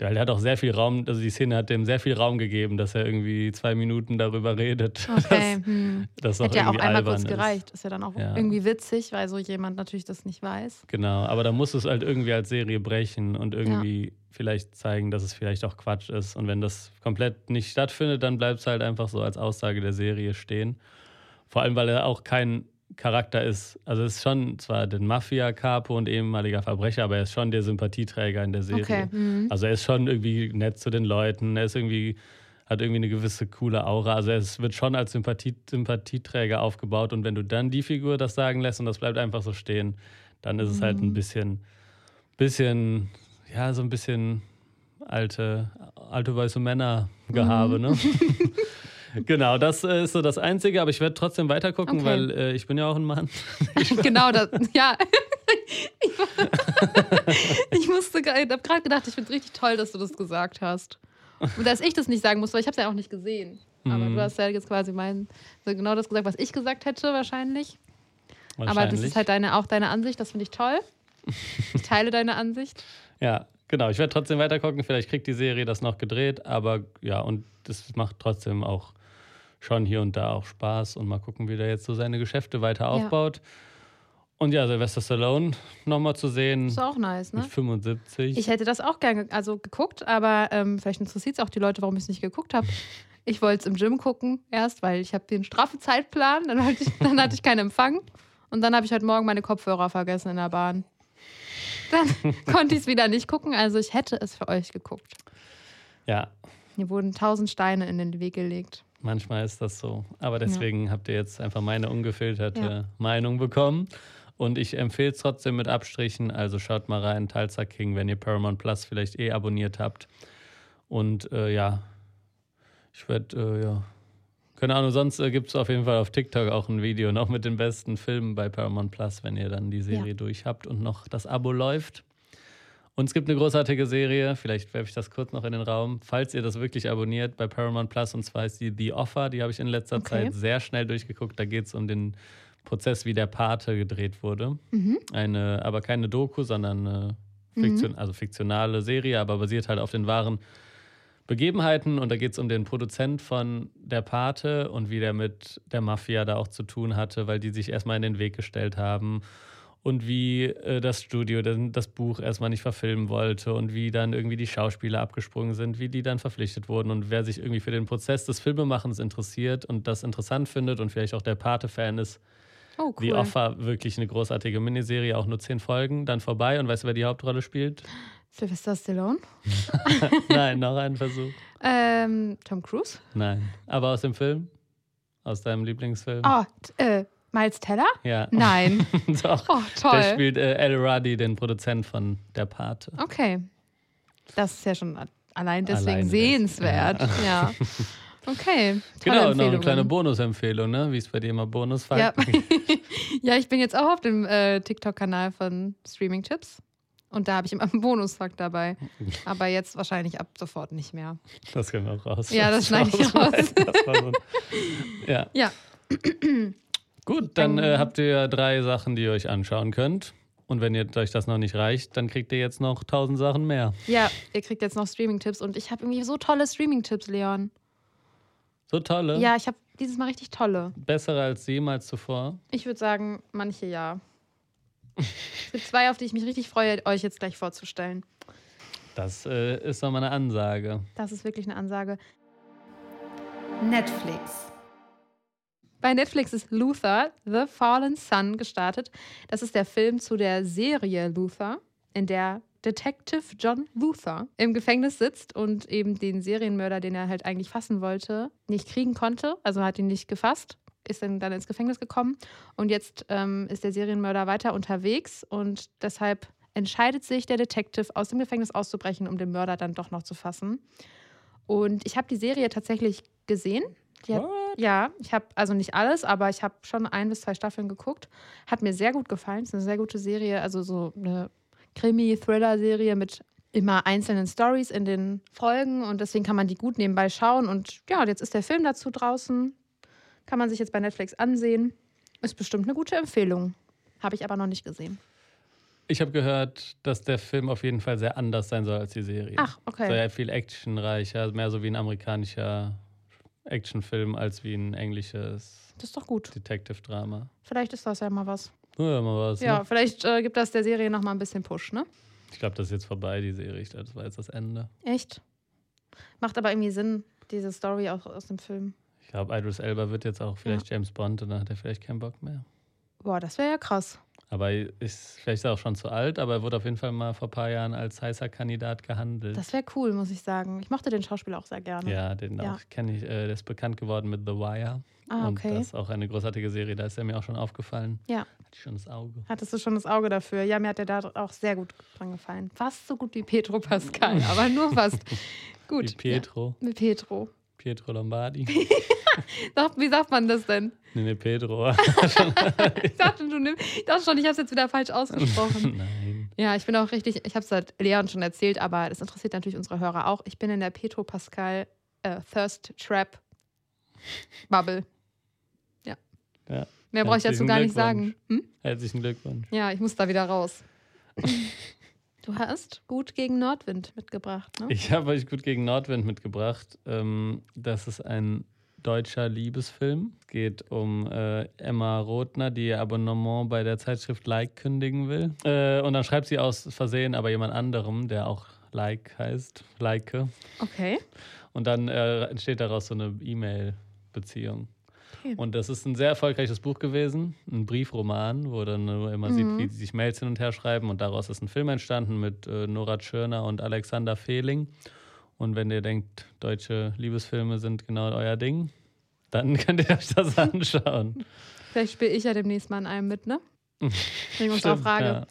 Der, der hat auch sehr viel Raum, also die Szene hat dem sehr viel Raum gegeben, dass er irgendwie zwei Minuten darüber redet. <laughs> Okay. hm. Das, das Hätte ja auch einmal kurz ist. gereicht. Ist ja dann auch Ja. irgendwie witzig, weil so jemand natürlich das nicht weiß. Genau, aber da muss es halt irgendwie als Serie brechen und irgendwie vielleicht zeigen, dass es vielleicht auch Quatsch ist. Und wenn das komplett nicht stattfindet, dann bleibt es halt einfach so als Aussage der Serie stehen. Vor allem, weil er auch kein Charakter ist. Also ist schon zwar den Mafia-Capo und ehemaliger Verbrecher, aber er ist schon der Sympathieträger in der Serie. Okay. Mhm. Also er ist schon irgendwie nett zu den Leuten, er ist irgendwie, hat irgendwie eine gewisse coole Aura. Also es wird schon als Sympathie, Sympathieträger aufgebaut und wenn du dann die Figur das sagen lässt und das bleibt einfach so stehen, dann ist es halt ein bisschen, bisschen, ja, so ein bisschen alte, alte weiße Männer-Gehabe, ne? <laughs> Genau, das äh, ist so das Einzige, aber ich werde trotzdem weiter gucken, Okay. weil äh, ich bin ja auch ein Mann. <laughs> genau das. Ja. <laughs> ich, war- <laughs> ich musste, habe gerade gedacht, ich finde es richtig toll, dass du das gesagt hast. Und dass ich das nicht sagen muss, weil ich habe es ja auch nicht gesehen. Aber Mhm. du hast ja jetzt quasi mein, so genau das gesagt, was ich gesagt hätte wahrscheinlich. Aber das Wahrscheinlich. ist halt deine, auch deine Ansicht, das finde ich toll. Ich teile deine Ansicht. Ja, genau. Ich werde trotzdem weiter gucken. Vielleicht kriegt die Serie das noch gedreht, aber ja, und das macht trotzdem auch schon hier und da auch Spaß und mal gucken, wie der jetzt so seine Geschäfte weiter Ja. aufbaut. Und ja, Sylvester Stallone nochmal zu sehen Ist auch nice, ne? mit 75. Ich hätte das auch gerne also geguckt, aber ähm, vielleicht interessiert es auch die Leute, warum ich es nicht geguckt habe. Ich wollte es im Gym gucken erst, weil ich habe den straffen Zeitplan, dann hatte, ich, dann hatte ich keinen Empfang und dann habe ich heute Morgen meine Kopfhörer vergessen in der Bahn. Dann <laughs> konnte ich es wieder nicht gucken, also ich hätte es für euch geguckt. ja, Hier wurden tausend Steine in den Weg gelegt. Manchmal ist das so. Aber deswegen habt ihr jetzt einfach meine ungefilterte Ja. Meinung bekommen. Und ich empfehle es trotzdem mit Abstrichen. Also schaut mal rein, Tulsa King, wenn ihr Paramount Plus vielleicht eh abonniert habt. Und äh, ja, ich werde, äh, ja, keine Ahnung, sonst äh, gibt es auf jeden Fall auf TikTok auch ein Video noch mit den besten Filmen bei Paramount Plus, wenn ihr dann die Serie Ja. durch habt und noch das Abo läuft. Und es gibt eine großartige Serie, vielleicht werfe ich das kurz noch in den Raum, falls ihr das wirklich abonniert bei Paramount Plus, und zwar ist die The Offer, die habe ich in letzter Okay. Zeit sehr schnell durchgeguckt. Da geht es um den Prozess, wie der Pate gedreht wurde. Mhm. Eine, aber keine Doku, sondern eine Fiktion, also fiktionale Serie, aber basiert halt auf den wahren Begebenheiten. Und da geht es um den Produzent von der Pate und wie der mit der Mafia da auch zu tun hatte, weil die sich erstmal in den Weg gestellt haben. Und wie äh, das Studio dann das Buch erstmal nicht verfilmen wollte und wie dann irgendwie die Schauspieler abgesprungen sind, wie die dann verpflichtet wurden und wer sich irgendwie für den Prozess des Filmemachens interessiert und das interessant findet und vielleicht auch der Pate-Fan ist, Oh, The cool. Offer, wirklich eine großartige Miniserie, auch nur zehn Folgen, dann vorbei. Und weißt du, wer die Hauptrolle spielt? <laughs> Sylvester Stallone. <laughs> Nein, noch ein Versuch. Ähm, Tom Cruise. Nein. Aber aus dem Film? Aus deinem Lieblingsfilm? Oh, äh, Miles Teller? Ja. Nein. <laughs> Doch. Oh, Der toll. spielt äh, El Ruddy, den Produzent von Der Pate. Okay. Das ist ja schon allein deswegen Alleine das, sehenswert. Ja. <laughs> Okay. Tolle Genau, noch eine kleine Bonusempfehlung, ne? Wie es bei dir immer Bonus ja. <laughs> ja, ich bin jetzt auch auf dem äh, TikTok-Kanal von Streaming Tips. Und da habe ich immer einen Bonusfakt dabei. Aber jetzt wahrscheinlich ab sofort nicht mehr. Das können wir raus. Ja, das schneide ich raus. Ein- ja. Ja. <clears throat> <clears throat> Gut, dann äh, Ähm. habt ihr ja drei Sachen, die ihr euch anschauen könnt. Und wenn ihr, euch das noch nicht reicht, dann kriegt ihr jetzt noch tausend Sachen mehr. Ja, ihr kriegt jetzt noch Streaming-Tipps. Und ich habe irgendwie so tolle Streaming-Tipps, Leon. So tolle. Ja, ich habe dieses Mal richtig tolle. Bessere als jemals zuvor. Ich würde sagen, manche ja. Es gibt zwei, auf die ich mich richtig freue, euch jetzt gleich vorzustellen. Das äh, ist doch mal eine Ansage. Das ist wirklich eine Ansage. Netflix. Bei Netflix ist Luther, The Fallen Sun, gestartet. Das ist der Film zu der Serie Luther, in der Detective John Luther im Gefängnis sitzt und eben den Serienmörder, den er halt eigentlich fassen wollte, nicht kriegen konnte. Also hat ihn nicht gefasst, ist dann, ins Gefängnis gekommen. Und jetzt ähm, ist der Serienmörder weiter unterwegs und deshalb entscheidet sich der Detective, aus dem Gefängnis auszubrechen, um den Mörder dann doch noch zu fassen. Und ich habe die Serie tatsächlich gesehen. Hat, ja, ich habe also nicht alles, aber ich habe schon ein bis zwei Staffeln geguckt. Hat mir sehr gut gefallen. Es ist eine sehr gute Serie, also so eine Krimi-Thriller-Serie mit immer einzelnen Stories in den Folgen und deswegen kann man die gut nebenbei schauen. Und ja, jetzt ist der Film dazu draußen. Kann man sich jetzt bei Netflix ansehen. Ist bestimmt eine gute Empfehlung. Habe ich aber noch nicht gesehen. Ich habe gehört, dass der Film auf jeden Fall sehr anders sein soll als die Serie. Ach, okay. Sehr viel actionreicher, mehr so wie ein amerikanischer Actionfilm als wie ein englisches Das ist doch gut. Detective-Drama. Vielleicht ist das ja mal was. Ja, mal was. Ja, Ne? vielleicht äh, gibt das der Serie noch mal ein bisschen Push, ne? Ich glaube, das ist jetzt vorbei, die Serie. Ich glaube, das war jetzt das Ende. Echt? Macht aber irgendwie Sinn, diese Story auch aus dem Film. Ich glaube, Idris Elba wird jetzt auch vielleicht James Bond und dann hat er vielleicht keinen Bock mehr. Boah, das wäre ja krass. Aber ist vielleicht ist er auch schon zu alt, aber er wurde auf jeden Fall mal vor ein paar Jahren als heißer Kandidat gehandelt. Das wäre cool, muss ich sagen. Ich mochte den Schauspieler auch sehr gerne. ja, den Ja. auch kenne ich. Äh, der ist bekannt geworden mit The Wire. Ah, Und okay. das ist auch eine großartige Serie. Da ist er mir auch schon aufgefallen. Ja. Hatte ich schon das Auge. Hattest du schon das Auge dafür? Ja, mir hat der da auch sehr gut dran gefallen. Fast so gut wie Petro Pascal, aber nur fast. <laughs> Gut. Wie Pietro. Ja, mit Petro. Pietro Lombardi. <laughs> Wie sagt man das denn? nee, nee, Pedro. <laughs> <laughs> Ich dachte, du nimm, ich dachte schon, ich habe es jetzt wieder falsch ausgesprochen. Nein. Ja, ich bin auch richtig, ich habe es seit Leon schon erzählt, aber das interessiert natürlich unsere Hörer auch. Ich bin in der Petro Pascal äh, Thirst Trap Bubble. Ja. Ja. Mehr brauche ich dazu gar nicht sagen. Hm? Herzlichen Glückwunsch. Ja, ich muss da wieder raus. Du hast gut gegen Nordwind mitgebracht, ne? Ich habe euch gut gegen Nordwind mitgebracht. Ähm, das ist ein deutscher Liebesfilm. Es geht um äh, Emma Rothner, die ihr Abonnement bei der Zeitschrift Like kündigen will. Äh, und dann schreibt sie aus Versehen aber jemand anderem, der auch Like heißt, Like. Okay. Und dann äh, entsteht daraus so eine E-Mail-Beziehung. Okay. Und das ist ein sehr erfolgreiches Buch gewesen, ein Briefroman, wo dann nur immer sieht, Mhm. wie sie sich Mails hin und her schreiben. Und daraus ist ein Film entstanden mit äh, Nora Tschirner und Alexander Fehling. Und wenn ihr denkt, deutsche Liebesfilme sind genau euer Ding, dann <laughs> könnt ihr euch das <laughs> anschauen. Vielleicht spiele ich ja demnächst mal in einem mit, ne? Wegen unserer Frage. ja.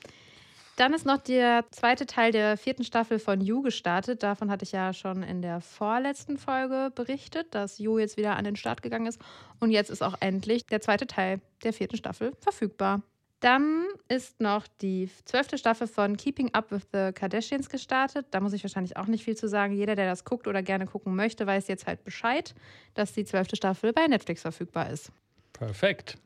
Dann ist noch der zweite Teil der vierten Staffel von You gestartet. Davon hatte ich ja schon in der vorletzten Folge berichtet, dass You jetzt wieder an den Start gegangen ist. Und jetzt ist auch endlich der zweite Teil der vierten Staffel verfügbar. Dann ist noch die zwölfte Staffel von Keeping Up with the Kardashians gestartet. Da muss ich wahrscheinlich auch nicht viel zu sagen. Jeder, der das guckt oder gerne gucken möchte, weiß jetzt halt Bescheid, dass die zwölfte Staffel bei Netflix verfügbar ist. Perfekt.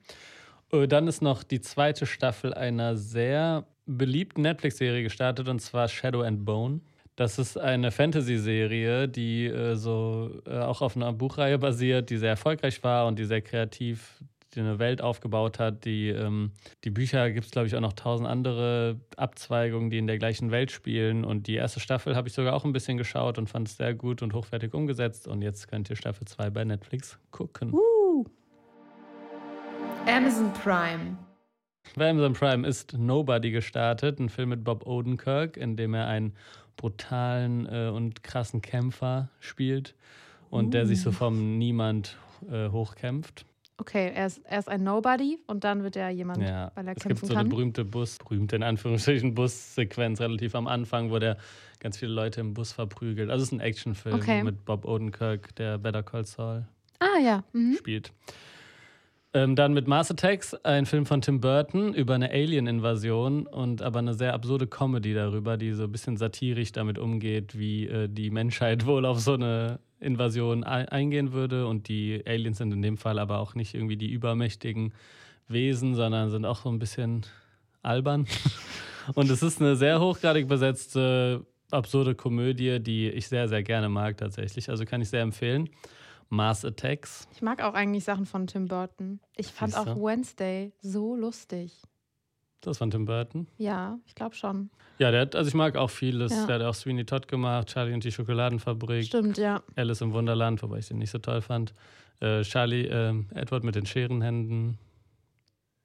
Äh, Dann ist noch die zweite Staffel einer sehr beliebten Netflix-Serie gestartet, und zwar Shadow and Bone. Das ist eine Fantasy-Serie, die äh, so äh, auch auf einer Buchreihe basiert, die sehr erfolgreich war und die sehr kreativ eine Welt aufgebaut hat. Die, ähm, die Bücher gibt es, glaube ich, auch noch tausend andere Abzweigungen, die in der gleichen Welt spielen. Und die erste Staffel habe ich sogar auch ein bisschen geschaut und fand es sehr gut und hochwertig umgesetzt. Und jetzt könnt ihr Staffel 2 bei Netflix gucken. Uh. Amazon Prime. Bei Amazon Prime ist Nobody gestartet, ein Film mit Bob Odenkirk, in dem er einen brutalen äh, und krassen Kämpfer spielt und der sich so vom Niemand äh, hochkämpft. Okay, er ist, er ist ein Nobody und dann wird er jemand, Ja, weil er es gibt kämpfen so eine kann. berühmte Bus, berühmte in Anführungsstrichen Bussequenz relativ am Anfang, wo der ganz viele Leute im Bus verprügelt. Also es ist ein Actionfilm Okay. mit Bob Odenkirk, der Better Call Saul Ah ja. Mhm. spielt. Ähm, dann mit Mars Attacks, ein Film von Tim Burton über eine Alien-Invasion und aber eine sehr absurde Comedy darüber, die so ein bisschen satirisch damit umgeht, wie äh, die Menschheit <laughs> wohl auf so eine Invasion ei- eingehen würde. Und die Aliens sind in dem Fall aber auch nicht irgendwie die übermächtigen Wesen, sondern sind auch so ein bisschen albern. <laughs> Und es ist eine sehr hochgradig besetzte, absurde Komödie, die ich sehr, sehr gerne mag tatsächlich. Also kann ich sehr empfehlen. Mars Attacks. Ich mag auch eigentlich Sachen von Tim Burton. Ich fand Siehst auch? Wednesday so lustig. Das von Tim Burton. Ja, ich glaube schon. Ja, der hat, also ich mag auch vieles. Ja. Der hat auch Sweeney Todd gemacht, Charlie und die Schokoladenfabrik, Stimmt, ja. Alice im Wunderland, wobei ich den nicht so toll fand. Äh, Charlie, ähm, Edward mit den Scherenhänden,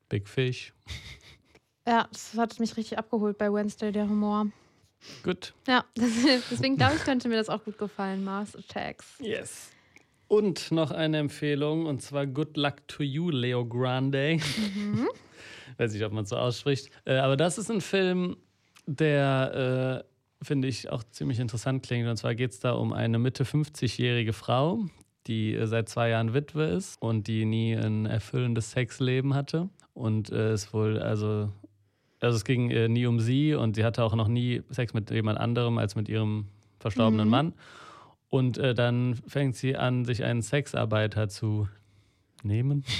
Big Fish. <laughs> Ja, das hat mich richtig abgeholt bei Wednesday, der Humor. Gut. Ja, <laughs> deswegen glaube ich, könnte mir das auch gut gefallen. Mars Attacks. Yes. Und noch eine Empfehlung, und zwar Good Luck to You, Leo Grande. Mhm. <laughs> Weiß nicht, ob man es so ausspricht. Äh, aber das ist ein Film, der, äh, finde ich, auch ziemlich interessant klingt. Und zwar geht es da um eine Mitte 50-jährige Frau, die äh, seit zwei Jahren Witwe ist und die nie ein erfüllendes Sexleben hatte. Und äh, es wohl, also, also es ging äh, nie um sie und sie hatte auch noch nie Sex mit jemand anderem als mit ihrem verstorbenen Mhm. Mann. Und äh, dann fängt sie an, sich einen Sexarbeiter zu nehmen. <laughs>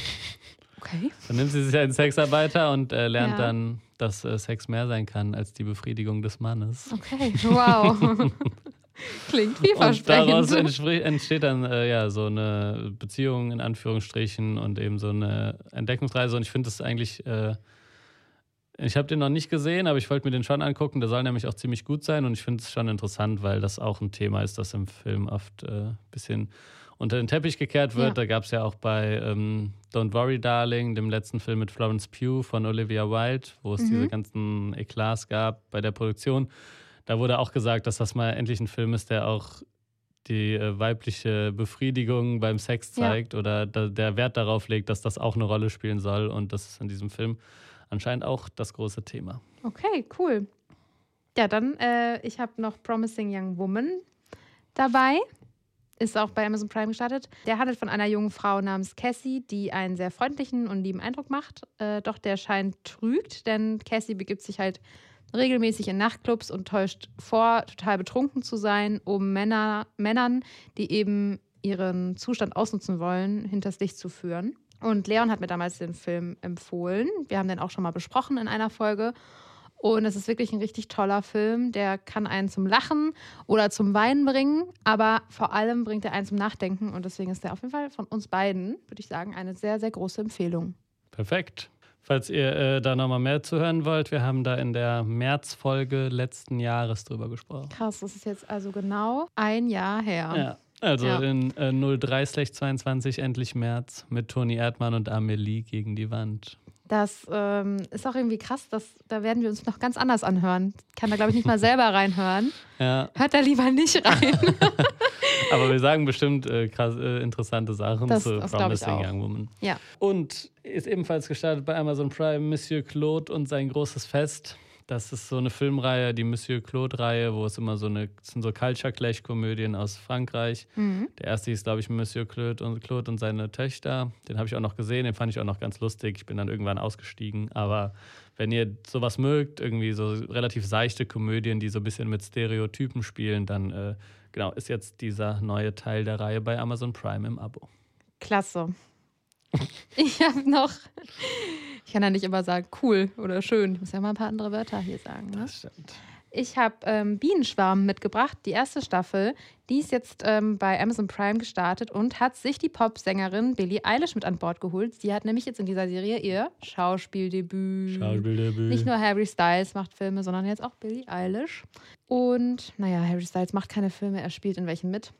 Okay. Dann nimmt sie sich einen Sexarbeiter und äh, lernt Ja. dann, dass äh, Sex mehr sein kann als die Befriedigung des Mannes. Okay, wow. <laughs> Klingt Und daraus vielversprechend. entsteht dann äh, ja so eine Beziehung in Anführungsstrichen und eben so eine Entdeckungsreise. Und ich finde es eigentlich, äh, ich habe den noch nicht gesehen, aber ich wollte mir den schon angucken. Der soll nämlich auch ziemlich gut sein und ich finde es schon interessant, weil das auch ein Thema ist, das im Film oft ein äh, bisschen unter den Teppich gekehrt wird. Ja. Da gab es ja auch bei ähm, Don't Worry Darling, dem letzten Film mit Florence Pugh von Olivia Wilde, wo es Mhm. diese ganzen Eklats gab bei der Produktion. Da wurde auch gesagt, dass das mal endlich ein Film ist, der auch die äh, weibliche Befriedigung beim Sex Ja. zeigt oder da, der Wert darauf legt, dass das auch eine Rolle spielen soll. Und das ist in diesem Film anscheinend auch das große Thema. Okay, cool. Ja, dann, äh, ich habe noch Promising Young Woman dabei. Ist auch bei Amazon Prime gestartet. Der handelt von einer jungen Frau namens Cassie, die einen sehr freundlichen und lieben Eindruck macht. Äh, doch der Schein trügt, denn Cassie begibt sich halt regelmäßig in Nachtclubs und täuscht vor, total betrunken zu sein, um Männer, Männern, die eben ihren Zustand ausnutzen wollen, hinters Licht zu führen. Und Leon hat mir damals den Film empfohlen. Wir haben den auch schon mal besprochen in einer Folge. Und es ist wirklich ein richtig toller Film. Der kann einen zum Lachen oder zum Weinen bringen, aber vor allem bringt er einen zum Nachdenken. Und deswegen ist der auf jeden Fall von uns beiden, würde ich sagen, eine sehr, sehr große Empfehlung. Perfekt. Falls ihr äh, da nochmal mehr zu hören wollt, wir haben da in der Märzfolge letzten Jahres drüber gesprochen. Krass, das ist jetzt also genau ein Jahr her. Ja. Also Ja. in äh, 03-22 endlich März mit Toni Erdmann und Amelie gegen die Wand. Das ähm, ist auch irgendwie krass, dass, da werden wir uns noch ganz anders anhören. Kann da, glaube ich, nicht mal selber reinhören. <laughs> Ja, Hört da lieber nicht rein. <laughs> aber wir sagen bestimmt äh, krass, äh, interessante Sachen Das- zu das Promising. Young Woman. ja. Und ist ebenfalls gestartet bei Amazon Prime Monsieur Claude und sein großes Fest. Das ist so eine Filmreihe, die Monsieur Claude-Reihe, wo es immer so eine, das sind so Culture Clash-Komödien aus Frankreich. Mhm. Der erste hieß, glaube ich, Monsieur Claude und, Claude und seine Töchter. Den habe ich auch noch gesehen, den fand ich auch noch ganz lustig. Ich bin dann irgendwann ausgestiegen. Aber wenn ihr sowas mögt, irgendwie so relativ seichte Komödien, die so ein bisschen mit Stereotypen spielen, dann äh, genau ist jetzt dieser neue Teil der Reihe bei Amazon Prime im Abo. Klasse. Ich habe noch, ich kann ja nicht immer sagen cool oder schön. Ich muss ja mal ein paar andere Wörter hier sagen. Ne? Das stimmt. Ich habe ähm, Bienenschwarm mitgebracht, die erste Staffel. Die ist jetzt ähm, bei Amazon Prime gestartet und hat sich die Popsängerin Billie Eilish mit an Bord geholt. Sie hat nämlich jetzt in dieser Serie ihr Schauspieldebüt. Schauspieldebüt. Nicht nur Harry Styles macht Filme, sondern jetzt auch Billie Eilish. Und naja, Harry Styles macht keine Filme, er spielt in welchen mit.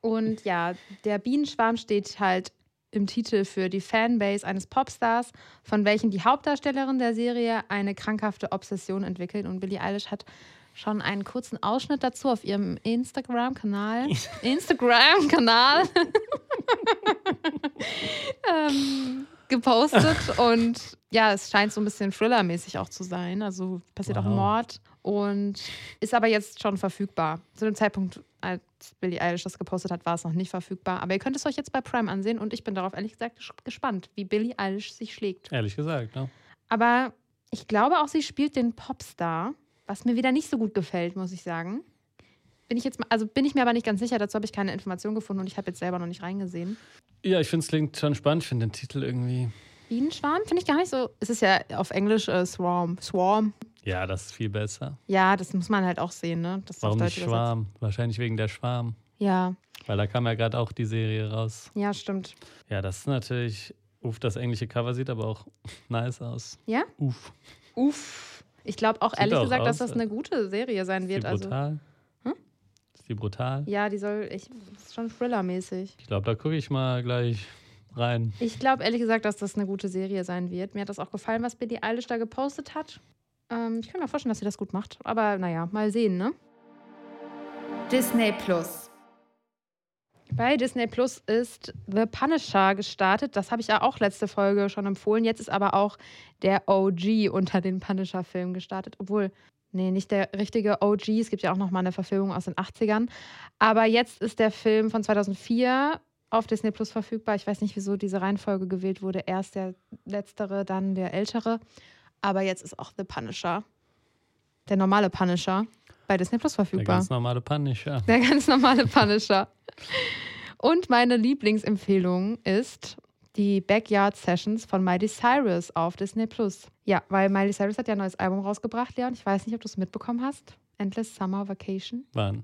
Und ja, der Bienenschwarm steht halt im Titel für die Fanbase eines Popstars, von welchen die Hauptdarstellerin der Serie eine krankhafte Obsession entwickelt. Und Billie Eilish hat schon einen kurzen Ausschnitt dazu auf ihrem Instagram-Kanal. <laughs> Instagram-Kanal. <laughs> ähm, gepostet und ja, es scheint so ein bisschen Thriller-mäßig auch zu sein. Also passiert auch Wow. Mord und ist aber jetzt schon verfügbar. Zu dem Zeitpunkt, als Billie Eilish das gepostet hat, war es noch nicht verfügbar. Aber ihr könnt es euch jetzt bei Prime ansehen und ich bin darauf ehrlich gesagt ges- gespannt, wie Billie Eilish sich schlägt. Ehrlich gesagt, ne? Aber ich glaube auch, sie spielt den Popstar, was mir wieder nicht so gut gefällt, muss ich sagen. Bin ich jetzt mal, also bin ich mir aber nicht ganz sicher, dazu habe ich keine Information gefunden und ich habe jetzt selber noch nicht reingesehen. Ja, ich finde es klingt schon spannend. Ich finde den Titel irgendwie. Bienenschwarm finde ich gar nicht so. Es ist ja auf Englisch äh, Swarm. Swarm. Ja, das ist viel besser. Ja, das muss man halt auch sehen, ne? Das Warum nicht übersetzt. Schwarm? Wahrscheinlich wegen der Schwarm. Ja, Weil da kam ja gerade auch die Serie raus. ja, stimmt. Ja, das ist natürlich. Uff, das englische Cover sieht aber auch <laughs> nice aus. Ja? Uff. Uff. Ich glaube auch Sieht ehrlich auch gesagt, dass aus, das eine gute Serie sein wird. die Also, brutal? Hm? Ist die brutal? ja, die soll. Ich, ist schon Thriller-mäßig. Ich glaube, da gucke ich mal gleich rein. Ich glaube ehrlich gesagt, dass das eine gute Serie sein wird. Mir hat das auch gefallen, was Billie Eilish da gepostet hat. Ähm, ich kann mir vorstellen, dass sie das gut macht. Aber naja, mal sehen, ne? Disney Plus. Bei Disney Plus ist The Punisher gestartet. Das habe ich ja auch letzte Folge schon empfohlen. Jetzt ist aber auch der OG unter den Punisher-Filmen gestartet. Obwohl, nee, nicht der richtige OG. Es gibt ja auch noch mal eine Verfilmung aus den 80ern. Aber jetzt ist der Film von 2004 auf Disney Plus verfügbar. Ich weiß nicht, wieso diese Reihenfolge gewählt wurde. Erst der letztere, dann der ältere. Aber jetzt ist auch The Punisher, der normale Punisher, bei Disney Plus Der verfügbar. ganz normale Punisher. Der ganz normale Punisher. Und meine Lieblingsempfehlung ist die Backyard Sessions von Miley Cyrus auf Disney Plus. Ja, weil Miley Cyrus hat ja ein neues Album rausgebracht, Leon. Ich weiß nicht, ob du es mitbekommen hast. Endless Summer Vacation. Wann?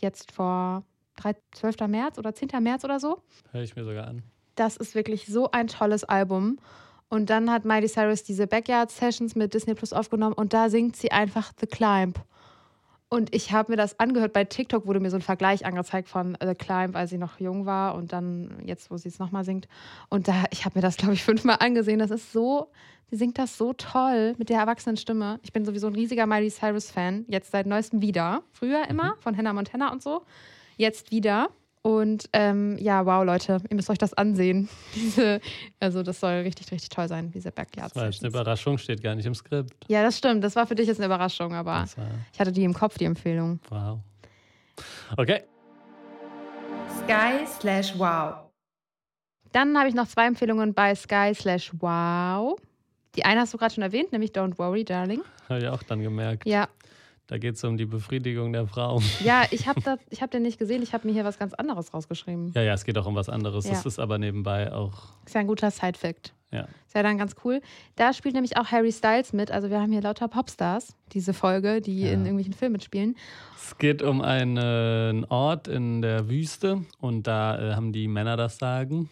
Jetzt vor 3, 12. März oder 10. März oder so. Höre ich mir sogar an. Das ist wirklich so ein tolles Album. Und dann hat Miley Cyrus diese Backyard Sessions mit Disney Plus aufgenommen und da singt sie einfach The Climb. Und ich habe mir das angehört. Bei TikTok wurde mir so ein Vergleich angezeigt von The Climb, als sie noch jung war und dann jetzt, wo sie es nochmal singt. Und da, ich habe mir das, glaube ich, <laughs> fünfmal angesehen. Das ist so, sie singt das so toll mit der erwachsenen Stimme. Ich bin sowieso ein riesiger Miley Cyrus-Fan. Jetzt seit neuestem wieder. Früher immer, von Hannah Montana und so. Jetzt wieder. Und ähm, ja, wow, Leute, ihr müsst euch das ansehen. <laughs> Diese, also das soll richtig, richtig toll sein, diese Backyard Das war jetzt eine Überraschung, steht gar nicht im Skript. Ja, das stimmt. Das war für dich jetzt eine Überraschung, aber ich hatte die im Kopf, die Empfehlung. wow. Okay. Sky slash wow. Dann habe ich noch zwei Empfehlungen bei Sky slash wow. Die eine hast du gerade schon erwähnt, nämlich Don't Worry, Darling. Habe ich auch dann gemerkt. Ja, Da geht es um die Befriedigung der Frau. <laughs> ja ich habe hab den nicht gesehen. Ich habe mir hier was ganz anderes rausgeschrieben. Ja, ja, es geht auch um was anderes. Ja. Das ist aber nebenbei auch, Ist ja ein guter Side-Fact. ja. Ist ja dann ganz cool. Da spielt nämlich auch Harry Styles mit. Also wir haben hier lauter Popstars, diese Folge, die Ja. in irgendwelchen Filmen mitspielen. Es geht um einen Ort in der Wüste und da äh, haben die Männer das Sagen.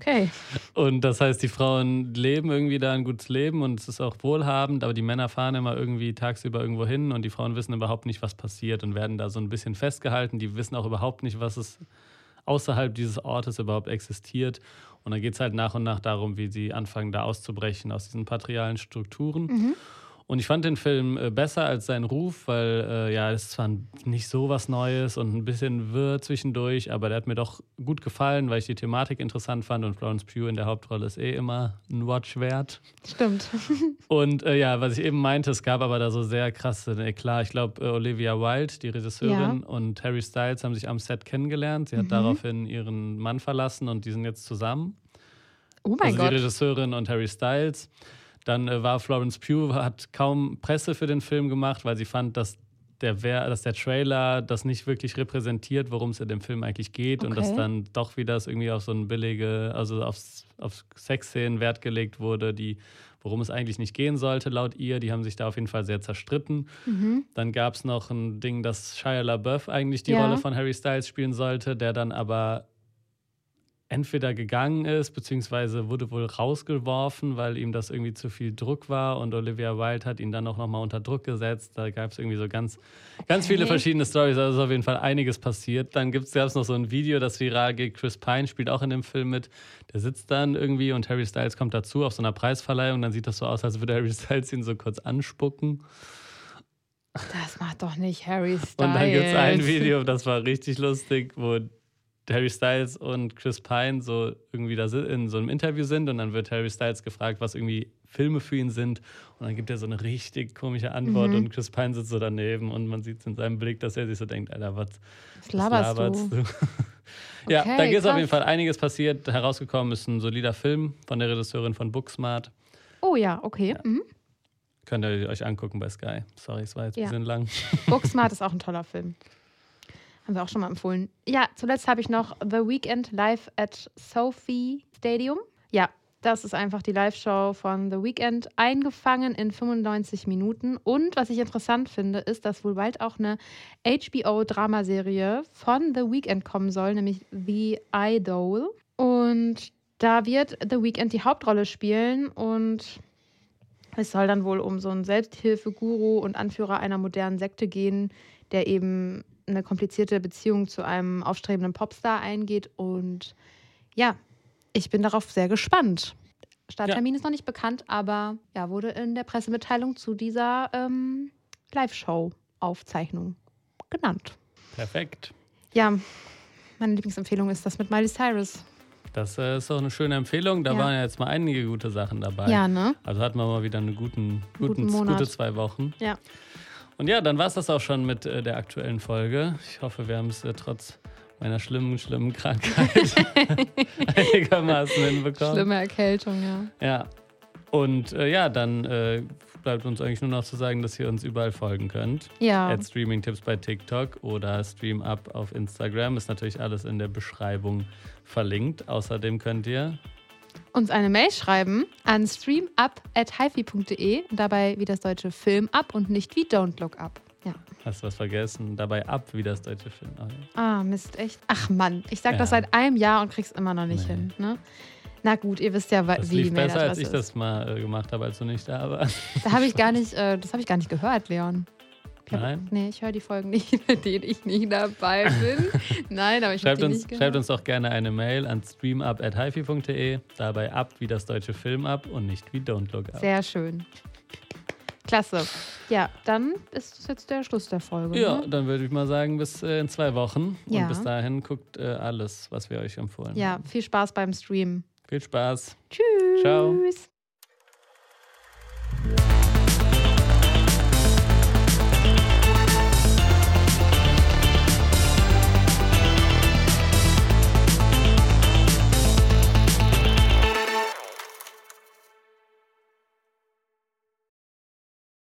Okay. Und das heißt, die Frauen leben irgendwie da ein gutes Leben und es ist auch wohlhabend, aber die Männer fahren immer irgendwie tagsüber irgendwo hin und die Frauen wissen überhaupt nicht, was passiert und werden da so ein bisschen festgehalten. Die wissen auch überhaupt nicht, was es außerhalb dieses Ortes überhaupt existiert. Und dann geht es halt nach und nach darum, wie sie anfangen, da auszubrechen aus diesen patrialen Strukturen. Mhm. Und ich fand den Film äh, besser als seinen Ruf, weil äh, ja, es ist zwar nicht so was Neues und ein bisschen wirr zwischendurch, aber der hat mir doch gut gefallen, weil ich die Thematik interessant fand und Florence Pugh in der Hauptrolle ist eh immer ein Watch wert. Stimmt. <laughs> Und äh, ja, was ich eben meinte, es gab aber da so sehr krasse Eklat. Ich glaube, äh, Olivia Wilde, die Regisseurin, und Harry Styles haben sich am Set kennengelernt. Sie hat Mhm. daraufhin ihren Mann verlassen und die sind jetzt zusammen Oh mein also Gott. die Regisseurin und Harry Styles. Dann äh, war Florence Pugh, hat kaum Presse für den Film gemacht, weil sie fand, dass der, dass der Trailer das nicht wirklich repräsentiert, worum es in dem Film eigentlich geht. Und dass Okay. dann doch wieder es irgendwie auf so ein billige, also aufs, auf Sexszenen Wert gelegt wurde, die, worum es eigentlich nicht gehen sollte, laut ihr. Die haben sich da auf jeden Fall sehr zerstritten. Mhm. Dann gab es noch ein Ding, dass Shia LaBeouf eigentlich die Ja. Rolle von Harry Styles spielen sollte, der dann aber entweder gegangen ist, beziehungsweise wurde wohl rausgeworfen, weil ihm das irgendwie zu viel Druck war und Olivia Wilde hat ihn dann auch nochmal unter Druck gesetzt. Da gab es irgendwie so ganz, ganz viele Okay. verschiedene Stories, also ist auf jeden Fall einiges passiert. Dann gab es noch so ein Video, das viral geht. Chris Pine spielt auch in dem Film mit. Der sitzt dann irgendwie und Harry Styles kommt dazu auf so einer Preisverleihung. Dann sieht das so aus, als würde Harry Styles ihn so kurz anspucken. Das macht doch nicht Harry Styles. Und dann gibt es ein Video, das war richtig lustig, wo Harry Styles und Chris Pine so irgendwie da in so einem Interview sind und dann wird Harry Styles gefragt, was irgendwie Filme für ihn sind und dann gibt er so eine richtig komische Antwort Mhm. und Chris Pine sitzt so daneben und man sieht in seinem Blick, dass er sich so denkt, Alter, was, Was was laberst laberst du? du? <laughs> ja, Okay, da ist auf jeden Fall einiges passiert. Herausgekommen ist ein solider Film von der Regisseurin von Booksmart. Oh ja, okay. Mhm. Könnt ihr euch angucken bei Sky. Sorry, es war jetzt ein Ja. bisschen lang. Booksmart <laughs> ist auch ein toller Film. Haben wir auch schon mal empfohlen. Ja, zuletzt habe ich noch The Weekend live at Sophie Stadium. Ja, das ist einfach die Live-Show von The Weekend, eingefangen in 95 Minuten. Und was ich interessant finde, ist, dass wohl bald auch eine HBO-Dramaserie von The Weekend kommen soll, nämlich The Idol. Und da wird The Weekend die Hauptrolle spielen und es soll dann wohl um so einen Selbsthilfeguru und Anführer einer modernen Sekte gehen, der eben eine komplizierte Beziehung zu einem aufstrebenden Popstar eingeht. Und ja, ich bin darauf sehr gespannt. Starttermin ist noch nicht bekannt, aber ja, wurde in der Pressemitteilung zu dieser ähm, Live-Show-Aufzeichnung genannt. Perfekt. Ja, meine Lieblingsempfehlung ist das mit Miley Cyrus. Das äh, ist auch eine schöne Empfehlung. Da Ja. waren ja jetzt mal einige gute Sachen dabei. Ja, ne? Also hatten wir mal wieder eine guten, guten, Guten gute zwei Wochen. Ja. Und ja, dann war es das auch schon mit äh, der aktuellen Folge. Ich hoffe, wir haben es äh, trotz meiner schlimmen, schlimmen Krankheit <laughs> einigermaßen hinbekommen. Schlimme Erkältung, ja. Ja. Und äh, ja, dann äh, bleibt uns eigentlich nur noch zu sagen, dass ihr uns überall folgen könnt. Ja. At Streaming-Tipps bei TikTok oder StreamUp auf Instagram. Ist natürlich alles in der Beschreibung verlinkt. Außerdem könnt ihr uns eine Mail schreiben an streamup.hifi.de und dabei wie das deutsche Film ab und nicht wie Don't Look Up. Ja. Hast du was vergessen? Dabei ab wie das deutsche Film. Oh, ja. Ah, Mist, echt. Ach Mann, ich sag ja. das seit einem Jahr und krieg's immer noch nicht nee. hin. Ne? Na gut, ihr wisst ja, das wie lief die besser, als ich das mal äh, gemacht habe, als du nicht da warst. Da habe ich gar <laughs> nicht, äh, das habe ich gar nicht gehört, Leon. Hab, Nein? Nee, ich höre die Folgen nicht, <laughs> bei denen ich nicht dabei bin. <laughs> Nein, aber ich schreibt uns, nicht gehört. Schreibt uns doch gerne eine Mail an streamup.hifi.de, dabei ab wie das deutsche Film ab und nicht wie Don't Look Up. Sehr schön. Klasse. Ja, dann ist das jetzt der Schluss der Folge. Ja, ne? dann würde ich mal sagen, bis äh, in zwei Wochen. Ja. Und bis dahin guckt äh, alles, was wir euch empfohlen ja, haben. Ja, viel Spaß beim Stream. Viel Spaß. Tschüss. Ciao.